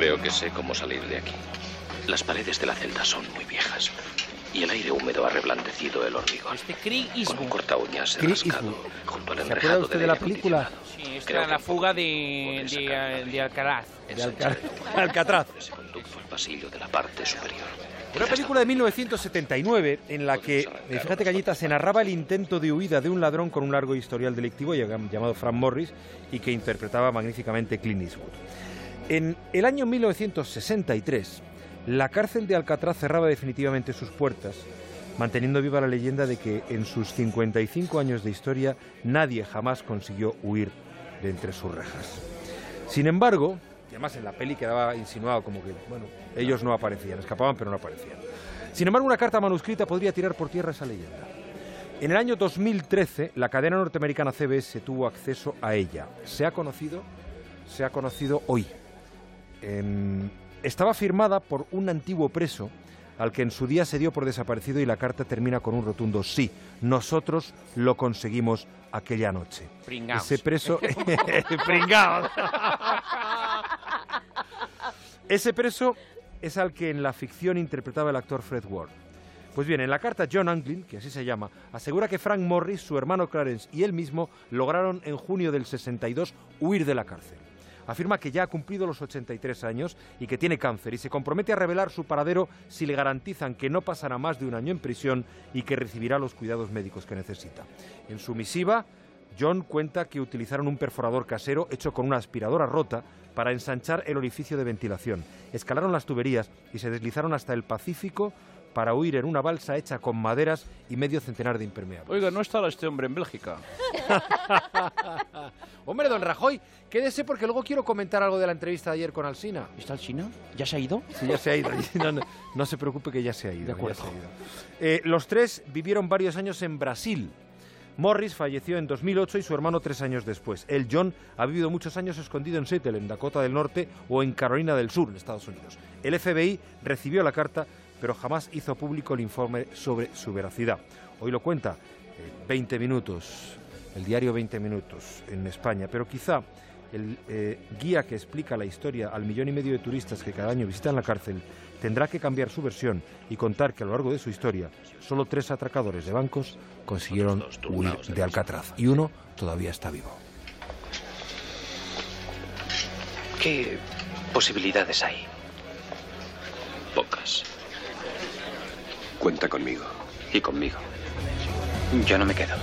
Creo que sé cómo salir de aquí. Las paredes de la celda son muy viejas y el aire húmedo ha reblandecido el hormigón. Este Con un corta uñas rascado junto al ¿Se acuerda enrejado usted del de la película? Sí, esta era la fuga de, de, de Alcaraz. De. Alcatraz. Se condujo al pasillo de la parte superior. Una película de 1979 en la que, eh, fíjate Cañita, se narraba el intento de huida de un ladrón con un largo historial delictivo llam- llamado Frank Morris y que interpretaba magníficamente Clint Eastwood. En el año 1963, la cárcel de Alcatraz cerraba definitivamente sus puertas, manteniendo viva la leyenda de que en sus 55 años de historia nadie jamás consiguió huir de entre sus rejas. Sin embargo, y además en la peli quedaba insinuado como que, bueno, ellos no aparecían, escapaban pero no aparecían. Sin embargo, una carta manuscrita podría tirar por tierra esa leyenda. En el año 2013, la cadena norteamericana CBS tuvo acceso a ella. Se ha conocido, se ha conocido hoy. Estaba firmada por un antiguo preso al que en su día se dio por desaparecido y la carta termina con un rotundo sí. Nosotros lo conseguimos aquella noche. Pringaos. Ese preso. Pringaos. Ese preso es al que en la ficción interpretaba el actor Fred Ward. Pues bien, en la carta John Anglin, que así se llama, asegura que Frank Morris, su hermano Clarence y él mismo lograron en junio del 62 huir de la cárcel. Afirma que ya ha cumplido los 83 años y que tiene cáncer y se compromete a revelar su paradero si le garantizan que no pasará más de un año en prisión y que recibirá los cuidados médicos que necesita. En su misiva, John cuenta que utilizaron un perforador casero hecho con una aspiradora rota para ensanchar el orificio de ventilación. Escalaron las tuberías y se deslizaron hasta el Pacífico para huir en una balsa hecha con maderas y medio centenar de impermeables. Oiga, ¿no estará este hombre en Bélgica? Hombre, don Rajoy, quédese porque luego quiero comentar algo de la entrevista de ayer con Alsina. ¿Está chino? ¿Ya se ha ido? Sí, ya se ha ido. No, no, no se preocupe que ya se ha ido. De acuerdo. ya se ha ido. Eh, los tres vivieron varios años en Brasil. Morris falleció en 2008 y su hermano tres años después. El John ha vivido muchos años escondido en Seattle, en Dakota del Norte o en Carolina del Sur, en Estados Unidos. El FBI recibió la carta, pero jamás hizo público el informe sobre su veracidad. Hoy lo cuenta eh, 20 minutos, el diario 20 minutos en España, pero quizá el eh, guía que explica la historia al millón y medio de turistas que cada año visitan la cárcel tendrá que cambiar su versión y contar que a lo largo de su historia solo tres atracadores de bancos consiguieron huir de Alcatraz y uno todavía está vivo. ¿Qué posibilidades hay? Pocas. Cuenta conmigo. Y conmigo. Yo no me quedo.